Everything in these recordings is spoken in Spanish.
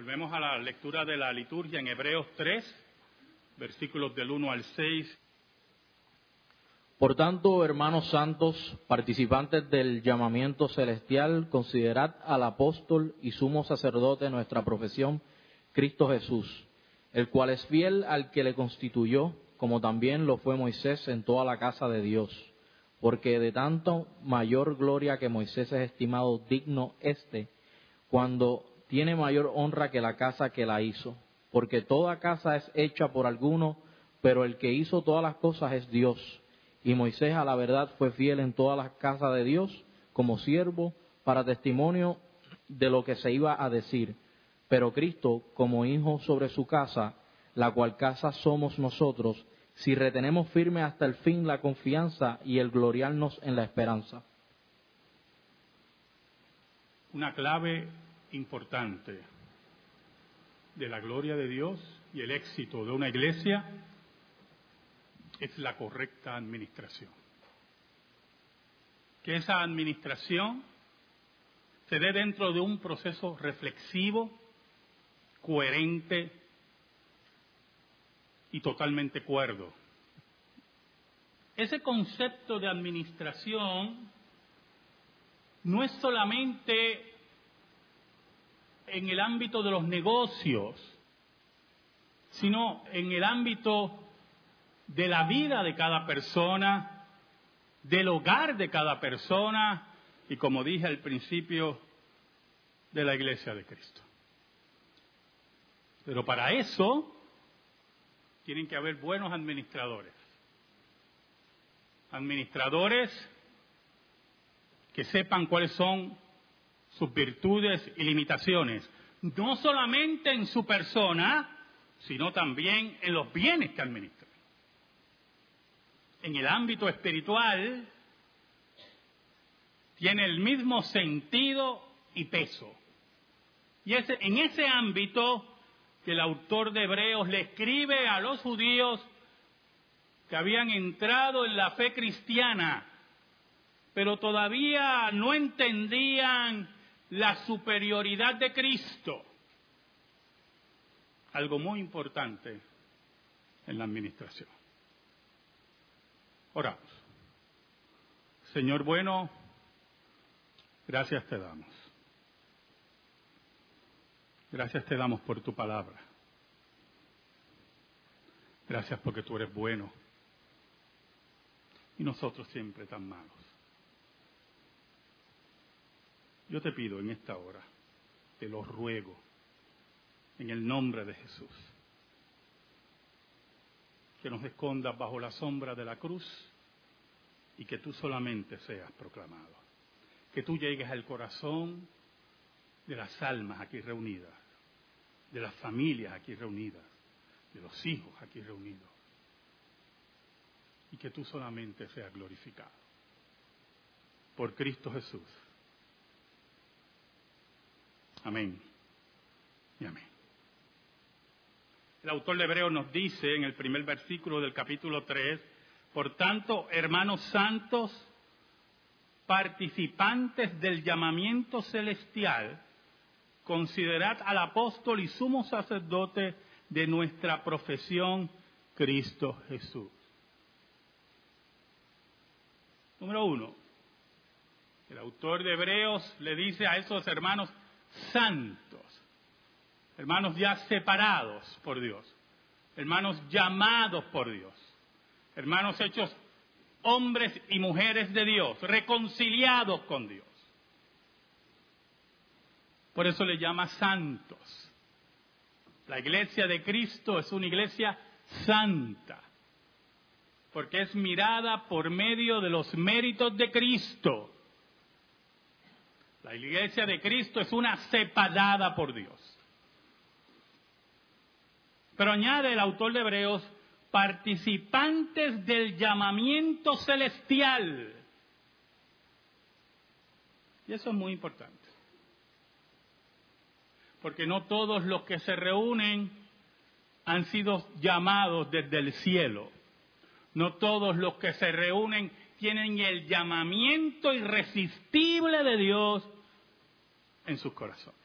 Volvemos a la lectura de la liturgia en Hebreos 3, versículos del 1 al 6. Por tanto, hermanos santos, participantes del llamamiento celestial, considerad al apóstol y sumo sacerdote de nuestra profesión, Cristo Jesús, el cual es fiel al que le constituyó, como también lo fue Moisés en toda la casa de Dios. Porque de tanto mayor gloria que Moisés es estimado digno este, cuando tiene mayor honra que la casa que la hizo, porque toda casa es hecha por alguno, pero el que hizo todas las cosas es Dios. Y Moisés a la verdad fue fiel en todas las casas de Dios como siervo para testimonio de lo que se iba a decir. Pero Cristo como hijo sobre su casa, la cual casa somos nosotros, si retenemos firme hasta el fin la confianza y el gloriarnos en la esperanza. Una clave importante de la gloria de Dios y el éxito de una iglesia es la correcta administración. Que esa administración se dé dentro de un proceso reflexivo, coherente y totalmente cuerdo. Ese concepto de administración no es solamente en el ámbito de los negocios, sino en el ámbito de la vida de cada persona, del hogar de cada persona y, como dije al principio, de la iglesia de Cristo. Pero para eso tienen que haber buenos administradores. Administradores que sepan cuáles son sus virtudes y limitaciones, no solamente en su persona, sino también en los bienes que administra. En el ámbito espiritual tiene el mismo sentido y peso. Y es en ese ámbito que el autor de Hebreos le escribe a los judíos que habían entrado en la fe cristiana, pero todavía no entendían la superioridad de Cristo. Algo muy importante en la administración. Oramos. Señor bueno, gracias te damos. Gracias te damos por tu palabra. Gracias porque tú eres bueno y nosotros siempre tan malos. Yo te pido en esta hora, te lo ruego, en el nombre de Jesús, que nos escondas bajo la sombra de la cruz y que tú solamente seas proclamado. Que tú llegues al corazón de las almas aquí reunidas, de las familias aquí reunidas, de los hijos aquí reunidos. Y que tú solamente seas glorificado. Por Cristo Jesús. Amén y amén. El autor de Hebreo nos dice en el primer versículo del capítulo 3, por tanto, hermanos santos, participantes del llamamiento celestial, considerad al apóstol y sumo sacerdote de nuestra profesión, Cristo Jesús. Número uno, el autor de Hebreos le dice a esos hermanos, santos, hermanos ya separados por Dios, hermanos llamados por Dios, hermanos hechos hombres y mujeres de Dios, reconciliados con Dios. Por eso le llama santos. La iglesia de Cristo es una iglesia santa, porque es mirada por medio de los méritos de Cristo la iglesia de Cristo es una separada por Dios. Pero añade el autor de Hebreos, participantes del llamamiento celestial. Y eso es muy importante. Porque no todos los que se reúnen han sido llamados desde el cielo. No todos los que se reúnen tienen el llamamiento irresistible de Dios en sus corazones.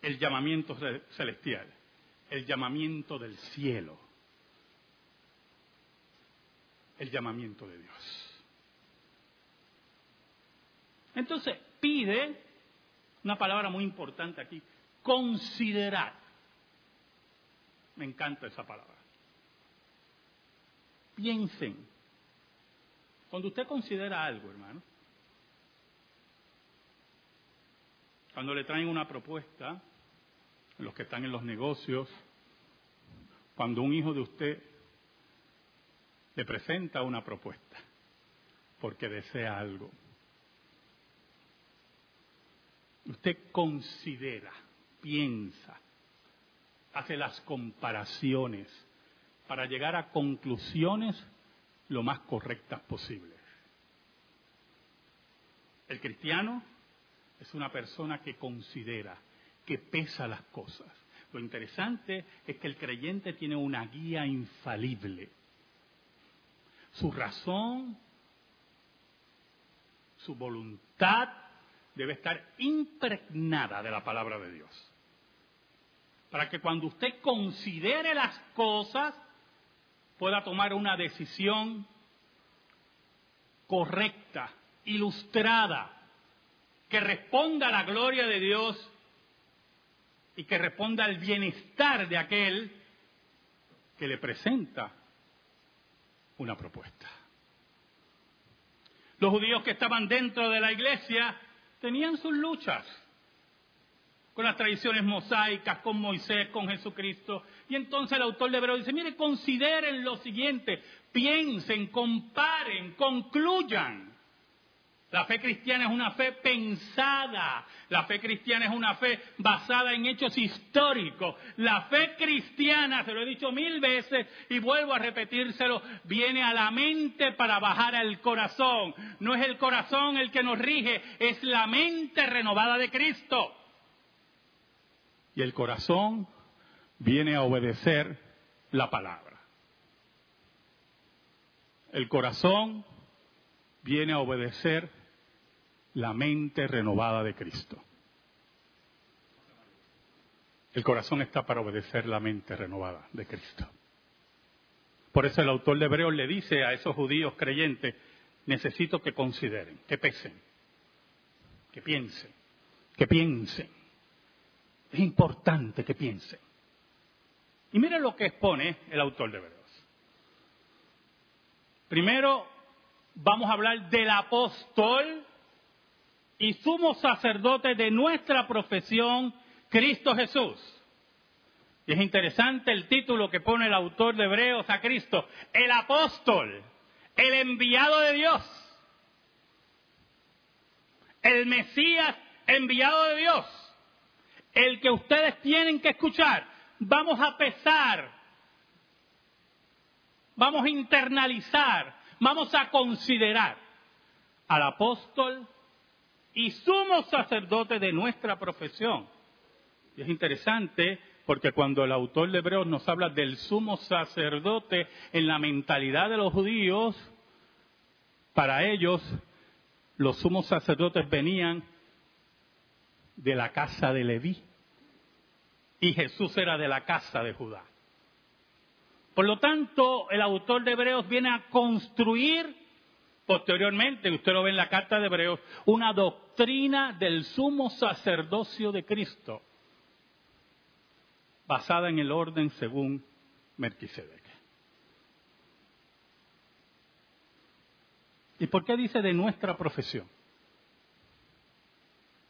el llamamiento celestial, el llamamiento del cielo, el llamamiento de Dios. Entonces, pide una palabra muy importante aquí, considerar. Me encanta esa palabra. Piensen. Cuando usted considera algo, hermano, cuando le traen una propuesta, los que están en los negocios, cuando un hijo de usted le presenta una propuesta porque desea algo, usted considera, piensa, hace las comparaciones para llegar a conclusiones lo más correctas posibles. El cristiano es una persona que considera, que pesa las cosas. Lo interesante es que el creyente tiene una guía infalible. Su razón, su voluntad debe estar impregnada de la palabra de Dios. Para que cuando usted considere las cosas, pueda tomar una decisión correcta, ilustrada, que responda a la gloria de Dios y que responda al bienestar de aquel que le presenta una propuesta. Los judíos que estaban dentro de la iglesia tenían sus luchas con las tradiciones mosaicas, con Moisés, con Jesucristo. Y entonces el autor de Hebreo dice, mire, consideren lo siguiente, piensen, comparen, concluyan. La fe cristiana es una fe pensada. La fe cristiana es una fe basada en hechos históricos. La fe cristiana, se lo he dicho mil veces y vuelvo a repetírselo, viene a la mente para bajar al corazón. No es el corazón el que nos rige, es la mente renovada de Cristo. Y el corazón viene a obedecer la palabra. El corazón viene a obedecer la mente renovada de Cristo. El corazón está para obedecer la mente renovada de Cristo. Por eso el autor de Hebreos le dice a esos judíos creyentes, necesito que consideren, que pesen, que piensen, que piensen. Es importante que piensen. Y miren lo que expone el autor de Hebreos. Primero vamos a hablar del apóstol y sumo sacerdote de nuestra profesión, Cristo Jesús. Y es interesante el título que pone el autor de Hebreos a Cristo, el apóstol, el enviado de Dios, el Mesías enviado de Dios, el que ustedes tienen que escuchar. Vamos a pesar, vamos a internalizar, vamos a considerar al apóstol y sumo sacerdote de nuestra profesión. Y es interesante porque cuando el autor de Hebreos nos habla del sumo sacerdote en la mentalidad de los judíos, para ellos los sumos sacerdotes venían de la casa de Leví y Jesús era de la casa de Judá. Por lo tanto, el autor de Hebreos viene a construir posteriormente, usted lo ve en la carta de Hebreos, una doctrina del sumo sacerdocio de Cristo, basada en el orden según Melquisedec. ¿Y por qué dice de nuestra profesión?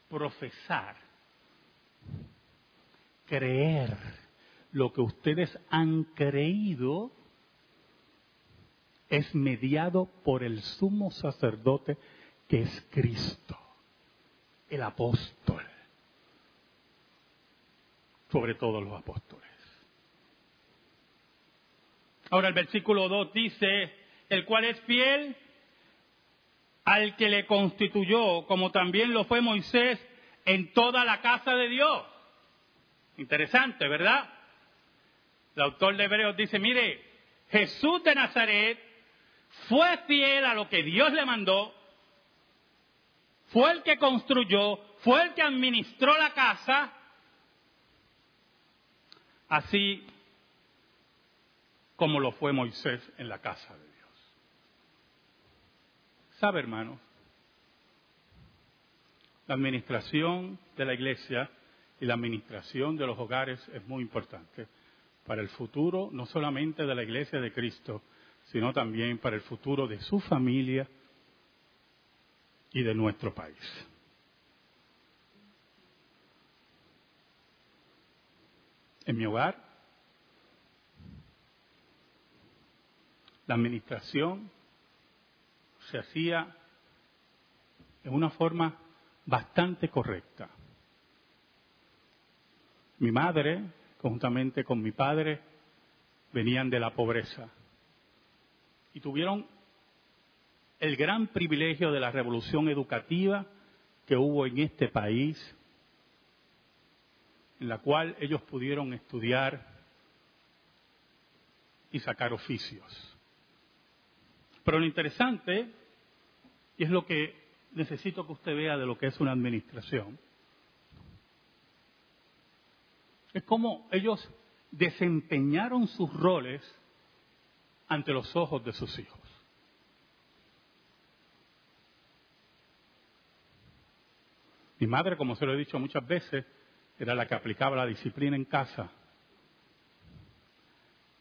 Profesar, creer lo que ustedes han creído es mediado por el sumo sacerdote que es Cristo, el apóstol, sobre todos los apóstoles. Ahora el versículo 2 dice, el cual es fiel al que le constituyó, como también lo fue Moisés en toda la casa de Dios. Interesante, ¿verdad? El autor de Hebreos dice, mire, Jesús de Nazaret fue fiel a lo que Dios le mandó, fue el que construyó, fue el que administró la casa así como lo fue Moisés en la casa de Dios. ¿Sabe, hermanos? La administración de la iglesia y la administración de los hogares es muy importante para el futuro no solamente de la iglesia de Cristo, sino también para el futuro de su familia y de nuestro país. En mi hogar, la administración se hacía en una forma bastante correcta. Mi madre, conjuntamente con mi padre, venían de la pobreza y tuvieron el gran privilegio de la revolución educativa que hubo en este país, en la cual ellos pudieron estudiar y sacar oficios. Pero lo interesante, y es lo que necesito que usted vea de lo que es una administración, es cómo ellos desempeñaron sus roles ante los ojos de sus hijos. Mi madre, como se lo he dicho muchas veces, era la que aplicaba la disciplina en casa.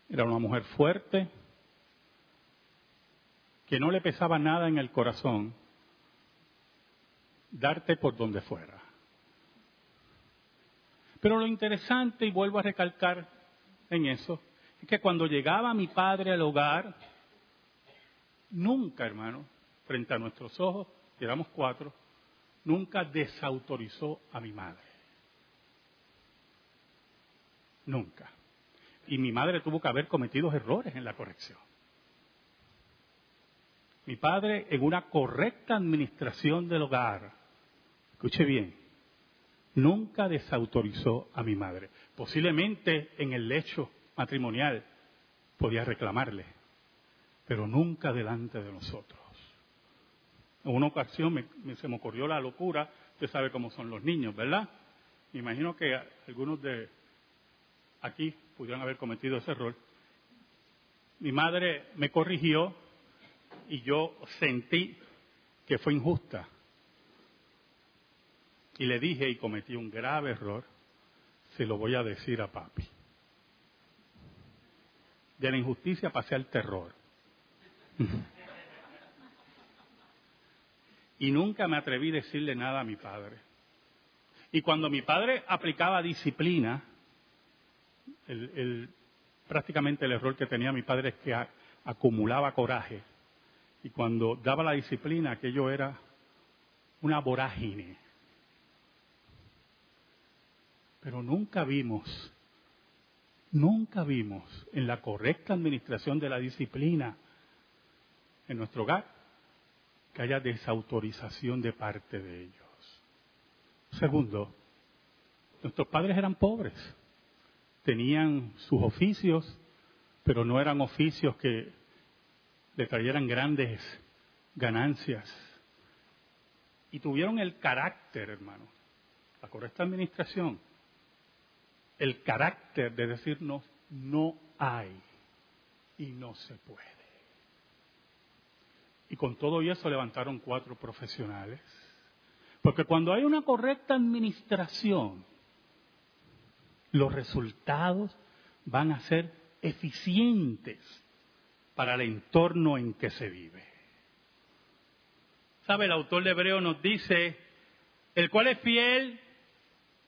Era una mujer fuerte, que no le pesaba nada en el corazón darte por donde fuera. Pero lo interesante, y vuelvo a recalcar en eso, es que cuando llegaba mi padre al hogar, nunca, hermano, frente a nuestros ojos, éramos cuatro, nunca desautorizó a mi madre. Nunca. Y mi madre tuvo que haber cometido errores en la corrección. Mi padre, en una correcta administración del hogar, escuche bien, nunca desautorizó a mi madre. Posiblemente en el lecho matrimonial podía reclamarle, pero nunca delante de nosotros. En una ocasión se me ocurrió la locura, usted sabe cómo son los niños, ¿verdad? Me imagino que algunos de aquí pudieran haber cometido ese error. Mi madre me corrigió y yo sentí que fue injusta. Y le dije y cometí un grave error, se lo voy a decir a papi de la injusticia pasé al terror. y nunca me atreví a decirle nada a mi padre. Y cuando mi padre aplicaba disciplina, prácticamente el error que tenía mi padre es que acumulaba coraje. Y cuando daba la disciplina, aquello era una vorágine. Pero nunca vimos Nunca vimos en la correcta administración de la disciplina en nuestro hogar que haya desautorización de parte de ellos. Segundo, nuestros padres eran pobres, tenían sus oficios, pero no eran oficios que le trajeran grandes ganancias. Y tuvieron el carácter, hermano, la correcta administración el carácter de decirnos no hay y no se puede. Y con todo eso levantaron cuatro profesionales. Porque cuando hay una correcta administración, los resultados van a ser eficientes para el entorno en que se vive. ¿Sabe? El autor de Hebreo nos dice, el cual es fiel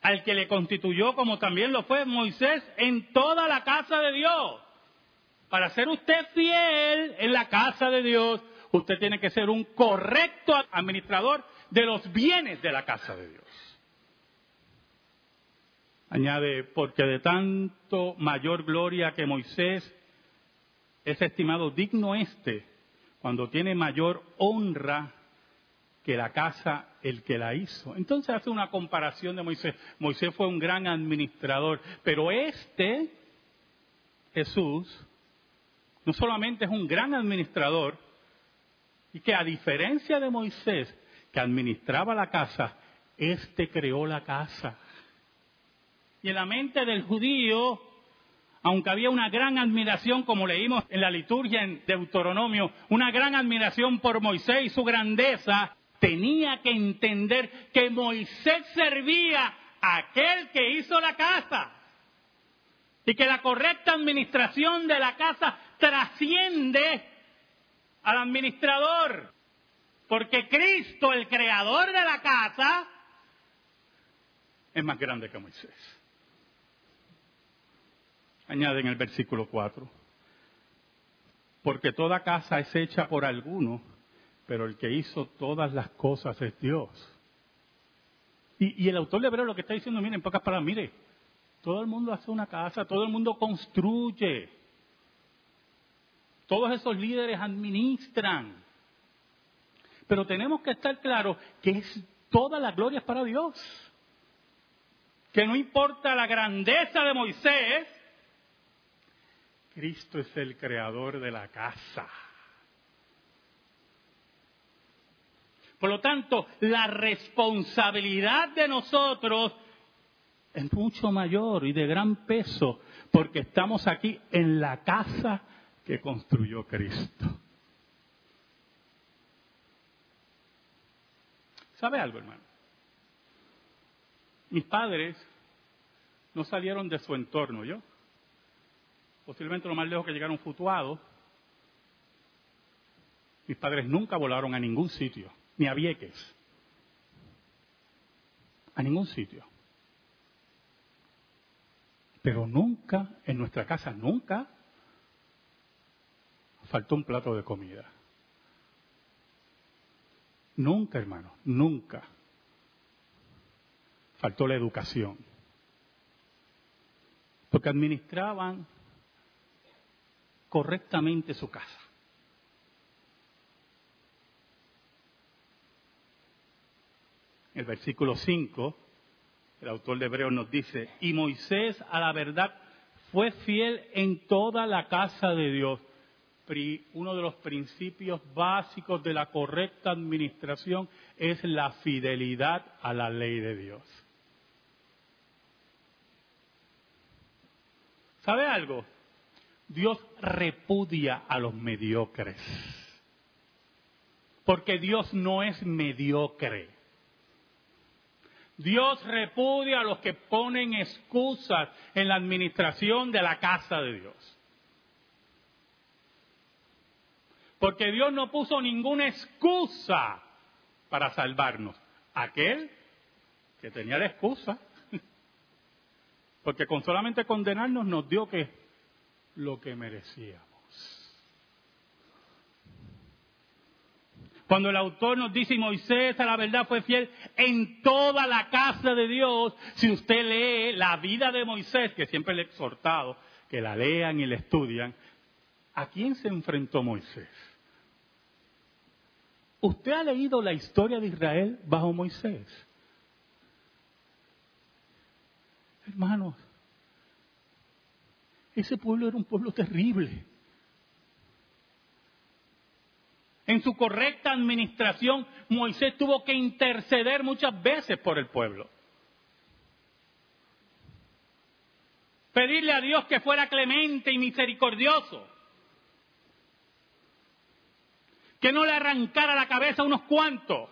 al que le constituyó como también lo fue Moisés en toda la casa de Dios. Para ser usted fiel en la casa de Dios, usted tiene que ser un correcto administrador de los bienes de la casa de Dios. Añade, porque de tanto mayor gloria que Moisés es estimado digno este, cuando tiene mayor honra que la casa el que la hizo. Entonces hace una comparación de Moisés. Moisés fue un gran administrador, pero este Jesús no solamente es un gran administrador, y que a diferencia de Moisés, que administraba la casa, este creó la casa. Y en la mente del judío, aunque había una gran admiración, como leímos en la liturgia en Deuteronomio, una gran admiración por Moisés y su grandeza, tenía que entender que Moisés servía a aquel que hizo la casa y que la correcta administración de la casa trasciende al administrador, porque Cristo, el creador de la casa, es más grande que Moisés. Añade en el versículo 4. Porque toda casa es hecha por alguno, pero el que hizo todas las cosas es Dios. Y, el autor de Hebreo lo que está diciendo, miren, en pocas palabras, mire, todo el mundo hace una casa, todo el mundo construye. Todos esos líderes administran. Pero tenemos que estar claros que es toda la gloria es para Dios. Que no importa la grandeza de Moisés, Cristo es el creador de la casa. Por lo tanto, la responsabilidad de nosotros es mucho mayor y de gran peso porque estamos aquí en la casa que construyó Cristo. ¿Sabe algo, hermano? Mis padres no salieron de su entorno, ¿yo? posiblemente lo más lejos que llegaron futuados. Mis padres nunca volaron a ningún sitio, ni a Vieques, a ningún sitio. Pero nunca, en nuestra casa, nunca faltó un plato de comida. Nunca, hermano, nunca faltó la educación. Porque administraban correctamente su casa. El versículo 5, el autor de Hebreos nos dice, y Moisés a la verdad fue fiel en toda la casa de Dios. Uno de los principios básicos de la correcta administración es la fidelidad a la ley de Dios. ¿Sabe algo? Dios repudia a los mediocres. Porque Dios no es mediocre. Dios repudia a los que ponen excusas en la administración de la casa de Dios. Porque Dios no puso ninguna excusa para salvarnos. Aquel que tenía la excusa. Porque con solamente condenarnos nos dio que lo que merecíamos. Cuando el autor nos dice, Moisés a la verdad fue fiel en toda la casa de Dios, si usted lee la vida de Moisés, que siempre le he exhortado que la lean y la estudian, ¿a quién se enfrentó Moisés? ¿Usted ha leído la historia de Israel bajo Moisés? Hermanos, ese pueblo era un pueblo terrible. En su correcta administración, Moisés tuvo que interceder muchas veces por el pueblo. Pedirle a Dios que fuera clemente y misericordioso. Que no le arrancara la cabeza a unos cuantos.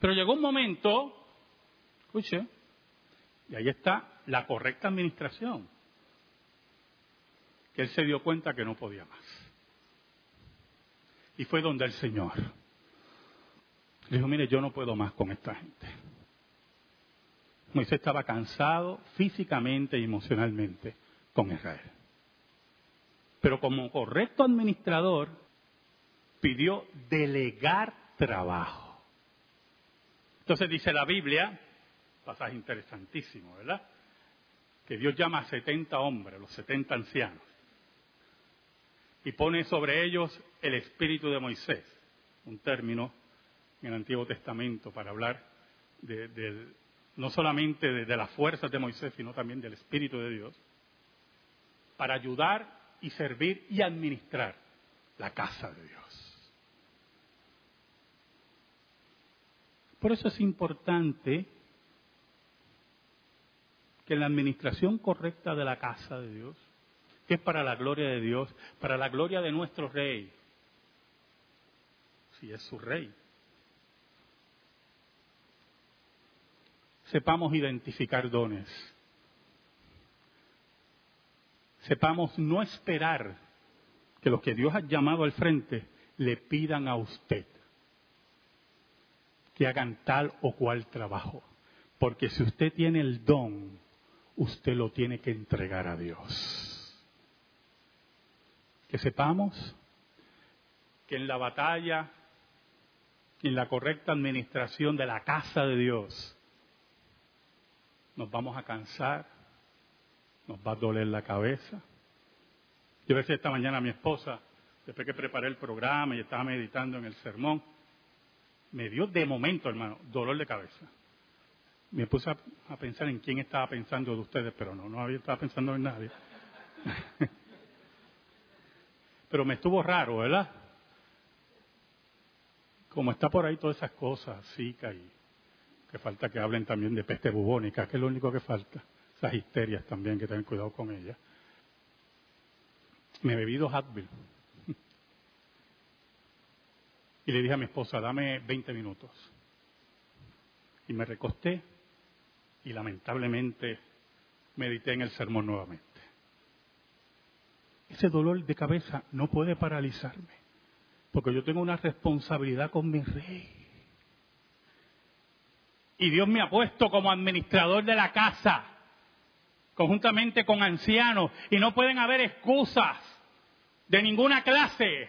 Pero llegó un momento, escuche, y ahí está la correcta administración. Que él se dio cuenta que no podía más. Y fue donde el Señor le dijo, mire, yo no puedo más con esta gente. Moisés estaba cansado físicamente y emocionalmente con Israel. Pero como correcto administrador, pidió delegar trabajo. Entonces dice la Biblia pasaje interesantísimo, ¿verdad? Que Dios llama a 70 hombres, los 70 ancianos, y pone sobre ellos el espíritu de Moisés, un término en el Antiguo Testamento para hablar de, no solamente de, de las fuerzas de Moisés, sino también del espíritu de Dios, para ayudar y servir y administrar la casa de Dios. Por eso es importante que en la administración correcta de la casa de Dios, que es para la gloria de Dios, para la gloria de nuestro rey, si es su rey, sepamos identificar dones, sepamos no esperar que los que Dios ha llamado al frente le pidan a usted que hagan tal o cual trabajo. Porque si usted tiene el don, usted lo tiene que entregar a Dios. Que sepamos que en la batalla, en la correcta administración de la casa de Dios, nos vamos a cansar, nos va a doler la cabeza. Yo decía esta mañana a mi esposa, después que preparé el programa y estaba meditando en el sermón, me dio de momento, hermano, dolor de cabeza. Me puse a, pensar en quién estaba pensando de ustedes, pero no, no había estaba pensando en nadie. pero me estuvo raro, ¿verdad? Como está por ahí todas esas cosas, Zika y que falta que hablen también de peste bubónica, que es lo único que falta. Esas histerias también, que tengan cuidado con ellas. Me he bebido Advil. Y le dije a mi esposa, dame 20 minutos. Y me recosté y lamentablemente medité en el sermón nuevamente. Ese dolor de cabeza no puede paralizarme, porque yo tengo una responsabilidad con mi rey. Y Dios me ha puesto como administrador de la casa, conjuntamente con ancianos, y no pueden haber excusas de ninguna clase,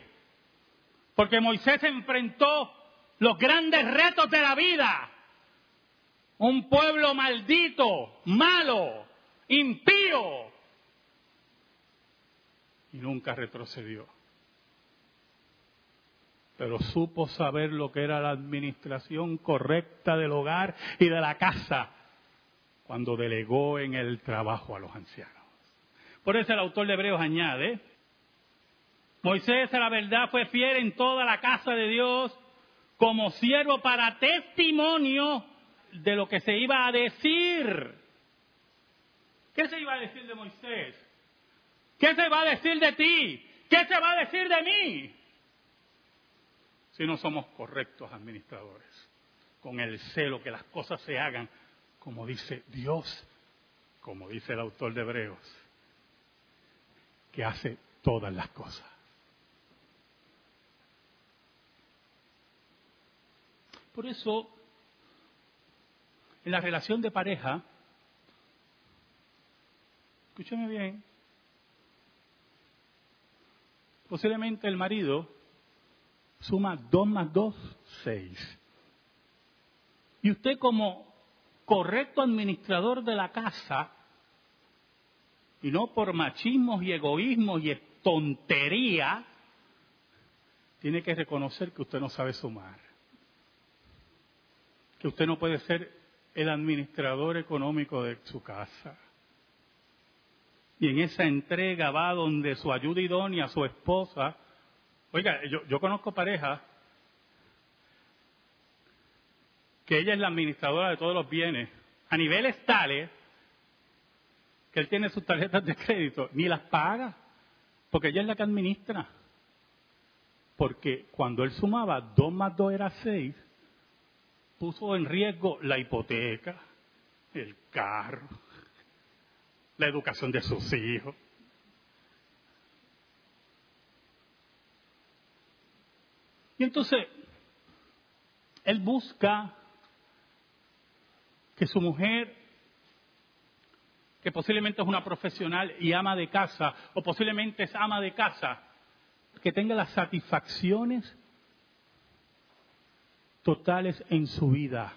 porque Moisés enfrentó los grandes retos de la vida un pueblo maldito, malo, impío. Y nunca retrocedió. Pero supo saber lo que era la administración correcta del hogar y de la casa cuando delegó en el trabajo a los ancianos. Por eso el autor de Hebreos añade, Moisés a la verdad fue fiel en toda la casa de Dios como siervo para testimonio de lo que se iba a decir. ¿Qué se iba a decir de Moisés? ¿Qué se va a decir de ti? ¿Qué se va a decir de mí? Si no somos correctos administradores, con el celo que las cosas se hagan como dice Dios, como dice el autor de Hebreos, que hace todas las cosas. Por eso en la relación de pareja, escúchame bien, posiblemente el marido suma 2 más 2, 6. Y usted como correcto administrador de la casa, y no por machismos y egoísmos y tontería, tiene que reconocer que usted no sabe sumar. Que usted no puede ser el administrador económico de su casa. Y en esa entrega va donde su ayuda idónea, su esposa. Oiga, yo, yo conozco parejas que ella es la administradora de todos los bienes, a niveles tales que él tiene sus tarjetas de crédito, ni las paga, porque ella es la que administra. Porque cuando él sumaba 2 más 2 era 6, puso en riesgo la hipoteca, el carro, la educación de sus hijos. Y entonces, él busca que su mujer, que posiblemente es una profesional y ama de casa, o posiblemente es ama de casa, que tenga las satisfacciones totales en su vida.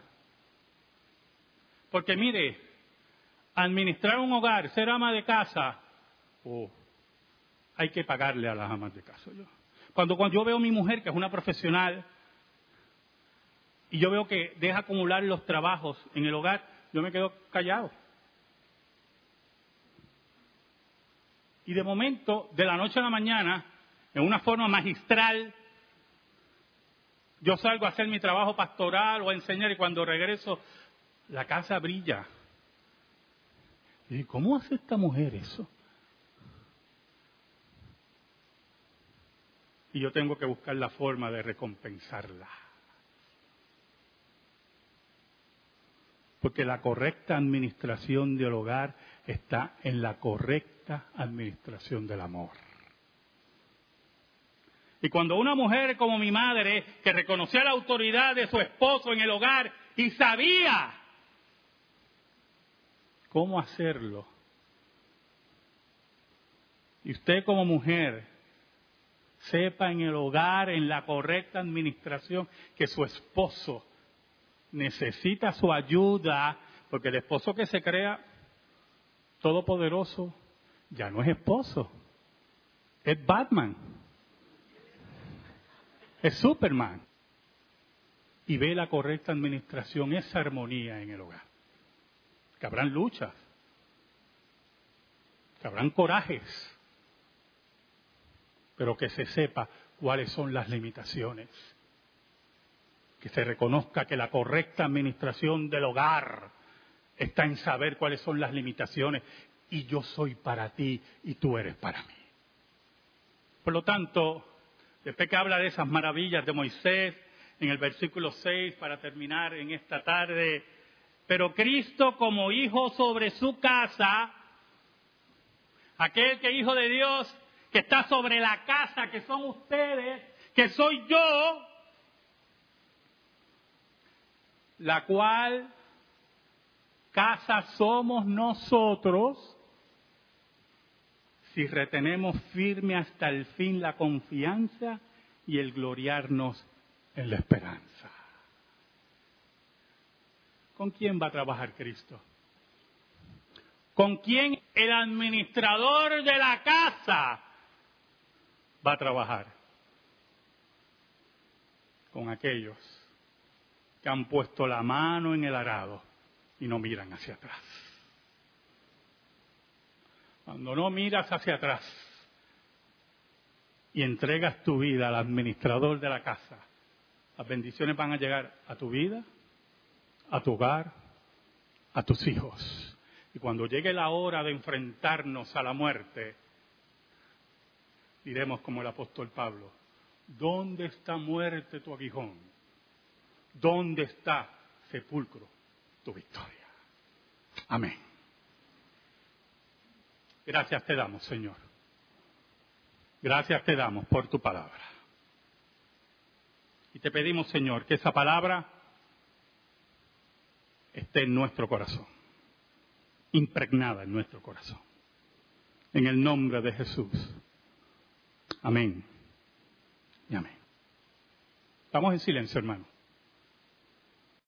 Porque mire, administrar un hogar, ser ama de casa, oh, hay que pagarle a las amas de casa. Cuando, cuando yo veo a mi mujer, que es una profesional, y yo veo que deja acumular los trabajos en el hogar, yo me quedo callado. Y de momento, de la noche a la mañana, en una forma magistral, yo salgo a hacer mi trabajo pastoral o a enseñar y cuando regreso, la casa brilla. ¿Y cómo hace esta mujer eso? Y yo tengo que buscar la forma de recompensarla. Porque la correcta administración del hogar está en la correcta administración del amor. Y cuando una mujer como mi madre, que reconocía la autoridad de su esposo en el hogar y sabía cómo hacerlo, y usted como mujer sepa en el hogar, en la correcta administración, que su esposo necesita su ayuda, porque el esposo que se crea todopoderoso ya no es esposo, es Batman, es Superman. Y ve la correcta administración, esa armonía en el hogar. Que habrán luchas, que habrán corajes, pero que se sepa cuáles son las limitaciones que se reconozca que la correcta administración del hogar está en saber cuáles son las limitaciones y yo soy para ti y tú eres para mí. Por lo tanto, después que habla de esas maravillas de Moisés, en el versículo 6, para terminar en esta tarde, pero Cristo como hijo sobre su casa, aquel que hijo de Dios, que está sobre la casa, que son ustedes, que soy yo, la cual casa somos nosotros si retenemos firme hasta el fin la confianza y el gloriarnos en la esperanza. ¿Con quién va a trabajar Cristo? ¿Con quién el administrador de la casa va a trabajar? Con aquellos que han puesto la mano en el arado y no miran hacia atrás. Cuando no miras hacia atrás y entregas tu vida al administrador de la casa, las bendiciones van a llegar a tu vida, a tu hogar, a tus hijos. Y cuando llegue la hora de enfrentarnos a la muerte, diremos como el apóstol Pablo, ¿dónde está muerte tu aguijón? ¿Dónde está, sepulcro, tu victoria? Amén. Gracias te damos, Señor. Gracias te damos por tu palabra. Y te pedimos, Señor, que esa palabra esté en nuestro corazón, impregnada en nuestro corazón. En el nombre de Jesús. Amén. Y amén. Estamos en silencio, hermano.